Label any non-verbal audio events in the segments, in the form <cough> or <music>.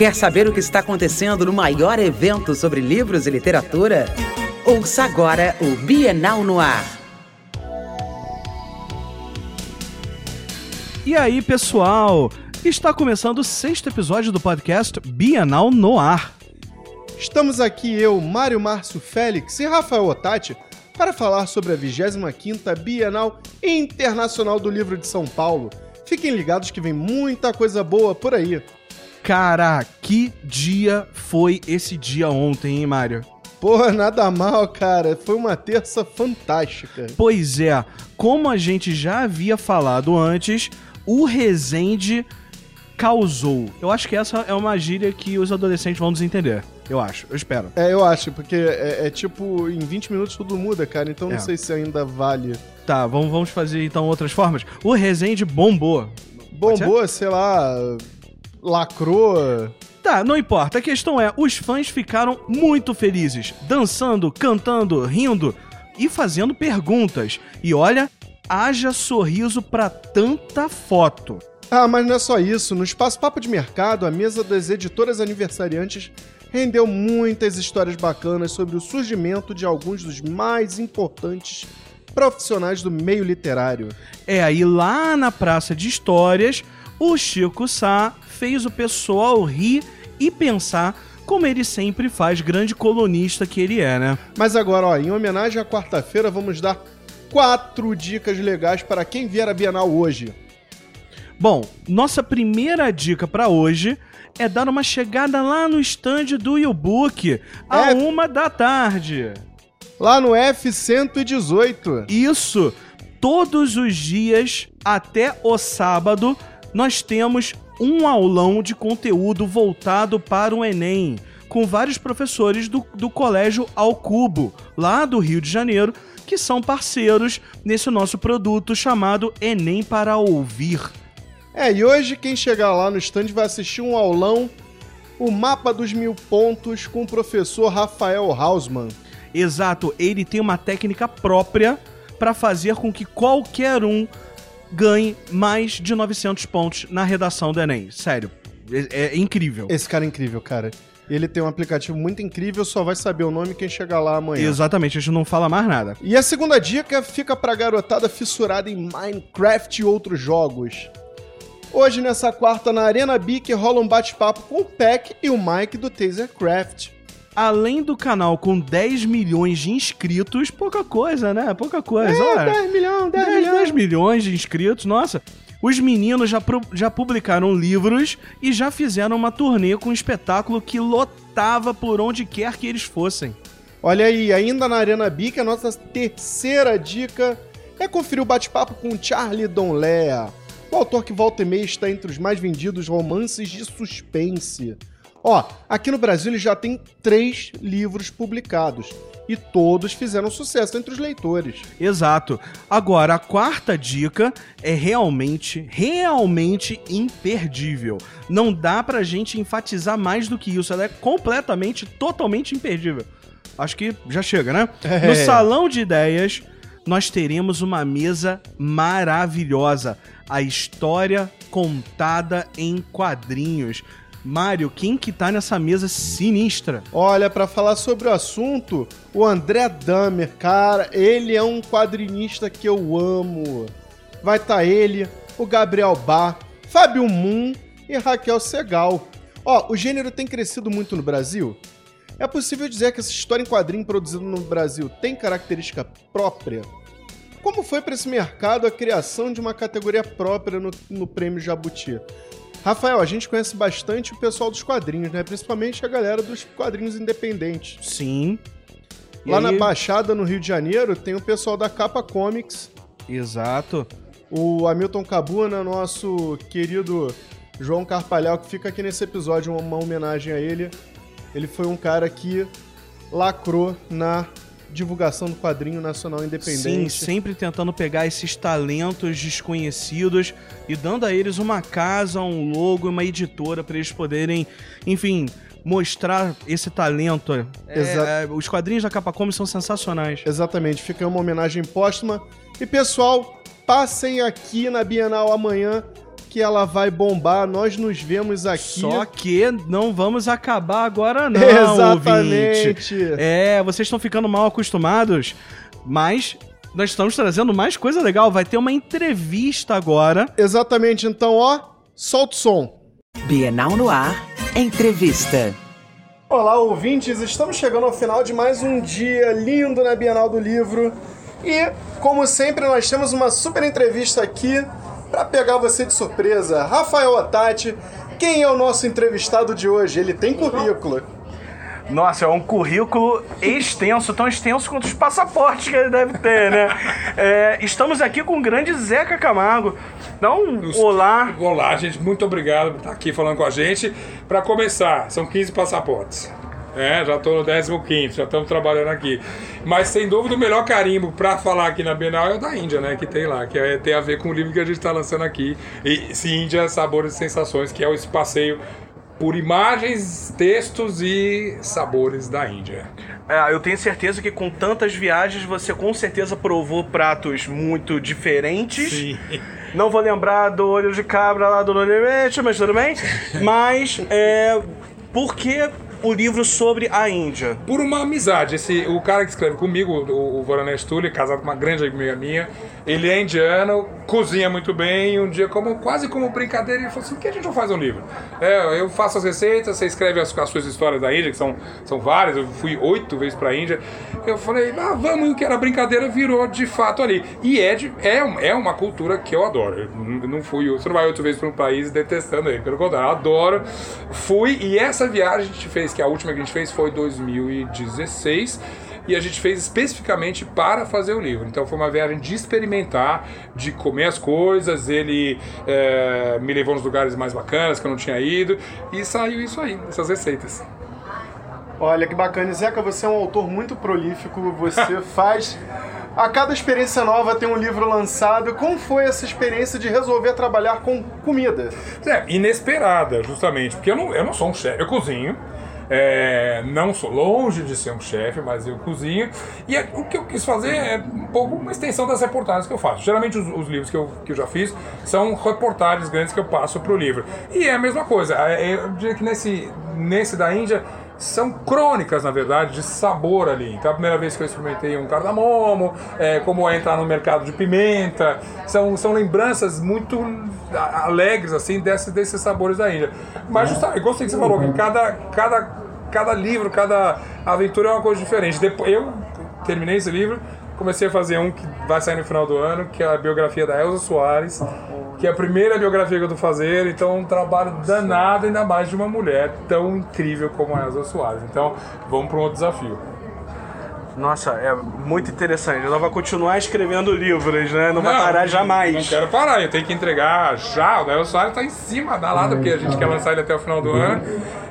Quer saber o que está acontecendo no maior evento sobre livros e literatura? Ouça agora o Bienal no Ar. E aí, pessoal? Está começando o sexto episódio do podcast Bienal no Ar. Estamos aqui eu, Mário Márcio Félix e Rafael Otati para falar sobre a 25ª Bienal Internacional do Livro de São Paulo. Fiquem ligados que vem muita coisa boa por aí. Cara, que dia foi esse dia ontem, hein, Mário? Porra, nada mal, cara. Foi uma terça fantástica. Pois é, como a gente já havia falado antes, o Resende causou. Eu acho que essa é uma gíria que os adolescentes vão nos entender. Eu acho, eu espero. É, eu acho, porque é, é tipo, em 20 minutos tudo muda, cara. Então É. não sei se ainda vale. Tá, vamos, vamos fazer então outras formas. O Resende bombou. Bombou, sei lá, lacrou. Tá, não importa. A questão é, os fãs ficaram muito felizes, dançando, cantando, rindo e fazendo perguntas. E olha, haja sorriso pra tanta foto. Ah, mas não é só isso. No Espaço Papo de Mercado, a mesa das editoras aniversariantes rendeu muitas histórias bacanas sobre o surgimento de alguns dos mais importantes profissionais do meio literário. É aí lá na Praça de Histórias, o Chico Sá fez o pessoal rir e pensar como ele sempre faz, grande colunista que ele é, né? Mas agora, ó, em homenagem à quarta-feira, vamos dar quatro dicas legais para quem vier à Bienal hoje. Bom, nossa primeira dica pra hoje é dar uma chegada lá no stand do U-Book à É. uma da tarde. Lá no F118. Isso, todos os dias até o sábado nós temos um aulão de conteúdo voltado para o Enem, com vários professores do, do Colégio Ao Cubo, lá do Rio de Janeiro, que são parceiros nesse nosso produto chamado Enem para Ouvir. É, e hoje quem chegar lá no stand vai assistir um aulão, o Mapa dos Mil Pontos, com o professor Rafael Hausmann. Exato, ele tem uma técnica própria para fazer com que qualquer um ganhe mais de 900 pontos na redação do Enem. Sério, é, é incrível. Esse cara é incrível, cara. Ele tem um aplicativo muito incrível, só vai saber o nome quem chegar lá amanhã. Exatamente, a gente não fala mais nada. E a segunda dica fica pra garotada fissurada em Minecraft e outros jogos. Hoje, nessa quarta, na Arena Bic, rola um bate-papo com o Peck e o Mike do Tasercraft. Além do canal com 10 milhões de inscritos, pouca coisa, né? Pouca coisa. É, olha. 10 milhões, 10, 10, milhões. 10 milhões de inscritos, nossa. Os meninos já, já publicaram livros e já fizeram uma turnê com um espetáculo que lotava por onde quer que eles fossem. Olha aí, ainda na Arena Bic, a nossa terceira dica é conferir o bate-papo com Charlie Donlea, o autor que volta e meia está entre os mais vendidos romances de suspense. Ó, aqui no Brasil ele já tem três livros publicados e todos fizeram sucesso entre os leitores. Exato. Agora, a quarta dica é realmente, realmente imperdível. Não dá pra gente enfatizar mais do que isso. Ela é completamente, totalmente imperdível. Acho que já chega, né? <laughs> É. No Salão de Ideias, nós teremos uma mesa maravilhosa. A história contada em quadrinhos. Mário, quem que tá nessa mesa sinistra? Olha, pra falar sobre o assunto, o André Damer, cara, ele é um quadrinista que eu amo. Vai estar ele, o Gabriel Bar, Fábio Moon e Raquel Segal. Ó, o gênero tem crescido muito no Brasil. É possível dizer que essa história em quadrinho produzida no Brasil tem característica própria? Como foi para esse mercado a criação de uma categoria própria no, no Prêmio Jabuti? Rafael, a gente conhece bastante o pessoal dos quadrinhos, né? Principalmente a galera dos quadrinhos independentes. Sim. E Lá aí- na Baixada, no Rio de Janeiro, tem o pessoal da Capa Comics, Exato. o Hamilton Cabuna, nosso querido João Carpalhal, que fica aqui nesse episódio, uma homenagem a ele. Ele foi um cara que lacrou na divulgação do quadrinho nacional Sim, independente. sempre tentando pegar esses talentos desconhecidos e dando a eles uma casa, um logo, uma editora para eles poderem, enfim, mostrar esse talento. É, é, os quadrinhos da Capcom são sensacionais. Exatamente, fica uma homenagem póstuma. E pessoal, passem aqui na Bienal amanhã que ela vai bombar. Nós nos vemos aqui. Só que não vamos acabar agora, <laughs> não. Exatamente. Ouvinte. É, vocês estão ficando mal acostumados, mas nós estamos trazendo mais coisa legal. Vai ter uma entrevista agora. Exatamente. Então, ó, solta o som. Bienal no ar, entrevista. Olá, ouvintes! Estamos chegando ao final de mais um dia lindo na Bienal do Livro. E, como sempre, nós temos uma super entrevista aqui para pegar você de surpresa. Rafael Otati, quem é o nosso entrevistado de hoje? Ele tem currículo. Nossa, é um currículo extenso, tão extenso quanto os passaportes que ele deve ter, né? É, estamos aqui com o grande Zeca Camargo. Então, olá. Olá, gente. Muito obrigado por estar aqui falando com a gente. Para começar, são 15 passaportes. É, já estou no 15, já estamos trabalhando aqui. Mas sem dúvida o melhor carimbo para falar aqui na Bienal é o da Índia, né? Que tem lá, que é, tem a ver com o livro que a gente está lançando aqui. E se Índia, Sabores e Sensações, que é esse passeio por imagens, textos e sabores da Índia. É, eu tenho certeza que com tantas viagens você com certeza provou pratos muito diferentes. Sim. Não vou lembrar do olho de cabra lá do Nordeste, mas tudo bem. <laughs> Mas, é, por que o livro sobre a Índia? Por uma amizade. Esse, o cara que escreve comigo, o, o Varanesh Tully, casado com uma grande amiga minha, ele é indiano, cozinha muito bem, um dia, como, quase como brincadeira, ele falou assim, por que a gente não faz um livro? É, eu faço as receitas, você escreve as, as suas histórias da Índia, que são, são várias, eu fui oito vezes pra Índia. Eu falei, ah, vamos, e o que era brincadeira virou de fato ali. E é, de, é, é uma cultura que eu adoro. Eu não fui, você não vai oito vezes pra um país detestando ele, pelo contrário, eu adoro. Fui, e essa viagem a gente fez, que a última que a gente fez foi em 2016 e a gente fez especificamente para fazer o livro. Então foi uma viagem de experimentar, de comer as coisas. Ele eh, me levou nos lugares mais bacanas que eu não tinha ido e saiu isso aí, essas receitas. Olha que bacana. Zeca, você é um autor muito prolífico, você <laughs> faz. A cada experiência nova tem um livro lançado. Como foi essa experiência de resolver trabalhar com comida? É, inesperada, justamente, porque eu não, eu não sou um chefe, eu cozinho. É, não sou longe de ser um chefe, mas eu cozinho. E é- o que eu quis fazer é um pouco uma extensão das reportagens que eu faço. Geralmente os, os livros que eu, que eu já fiz são reportagens grandes que eu passo para o livro. E é a mesma coisa. é, Eu diria que nesse, nesse da Índia são crônicas, na verdade, de sabor ali. Então, a primeira vez que eu experimentei um cardamomo, é, como é entrar no mercado de pimenta, são, são lembranças muito alegres, assim, desse, desses sabores da Índia. Mas, justamente, eu gostei que você falou que cada, cada, cada livro, cada aventura é uma coisa diferente. Depois, eu terminei esse livro, comecei a fazer um que vai sair no final do ano, que é a biografia da Elza Soares, que é a primeira biografia que eu tô fazendo, então é um trabalho danado, ainda mais de uma mulher tão incrível como a Elza Soares. Então, vamos para um outro desafio. Nossa, é muito interessante. Ela vai continuar escrevendo livros, né? Não, vai parar jamais. Não quero parar, eu tenho que entregar já. O Dael Soares tá em cima da lata, porque a gente quer lançar ele até o final do ano.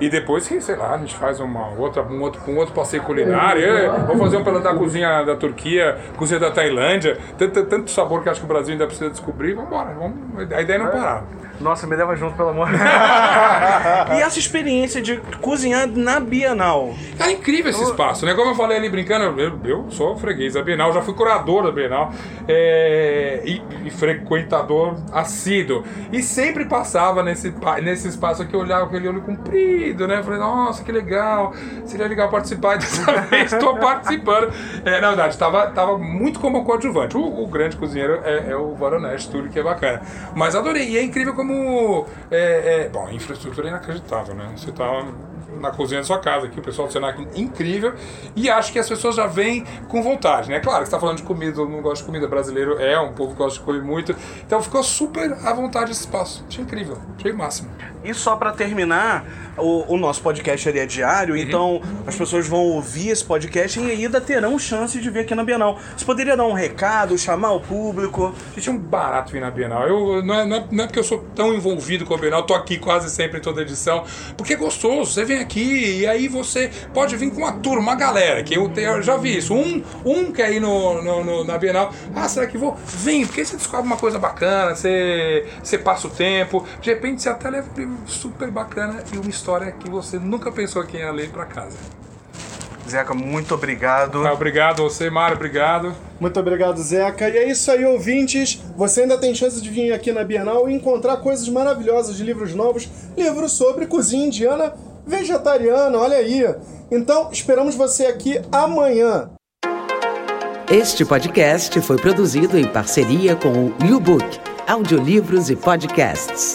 E depois que, sei lá, a gente faz uma outra, um, outro, um outro passeio culinário. Eu vou fazer um pela da cozinha da Turquia, cozinha da Tailândia. Tanto, tanto sabor que acho que o Brasil ainda precisa descobrir. Vambora, vamos, a ideia é não parar. Nossa, me leva junto, pelo amor. <laughs> e essa experiência de cozinhar na Bienal? É incrível esse espaço, né? Como eu falei ali brincando, eu, eu sou freguês da Bienal, já fui curador da Bienal é, e, e frequentador assíduo. E sempre passava nesse, nesse espaço aqui, eu olhava aquele olho comprido, né? Falei, nossa, que legal, seria legal participar <laughs> dessa vez, estou participando. É, na verdade, estava tava muito como coadjuvante. O, o grande cozinheiro é, é o Voronesh, tudo que é bacana. Mas adorei, e é incrível como. É, é, bom, infraestrutura é inacreditável, né? Você tá na cozinha da sua casa aqui, o pessoal do Senac incrível, e acho que as pessoas já vêm com vontade, né? Claro que você tá falando de comida, todo mundo gosta de comida, brasileiro é um povo que gosta de comer muito, então ficou super à vontade esse espaço. Achei incrível, achei o máximo. E só pra terminar, o, o nosso podcast ele é diário, então as pessoas vão ouvir esse podcast e ainda terão chance de vir aqui na Bienal. Você poderia dar um recado, chamar o público? Gente, é um barato vir na Bienal. Eu, não, é, não, é, não é porque eu sou tão envolvido com a Bienal, tô aqui quase sempre em toda edição, porque é gostoso. Você vem aqui e aí você pode vir com uma turma, uma galera, que eu, eu já vi isso. Um, um quer ir no, no- no- na Bienal. Ah, será que vou? Vem, porque aí você descobre uma coisa bacana, você, você passa o tempo, de repente você até leva super bacana e uma história que você nunca pensou que ia ler pra casa. Zeca, muito obrigado. Ah, obrigado você, Mário, obrigado. Muito obrigado, Zeca. E é isso aí, ouvintes. Você ainda tem chance de vir aqui na Bienal e encontrar coisas maravilhosas de livros novos, livros sobre cozinha indiana vegetariana, olha aí. Então, esperamos você aqui amanhã. Este podcast foi produzido em parceria com o New Book, audiolivros e podcasts.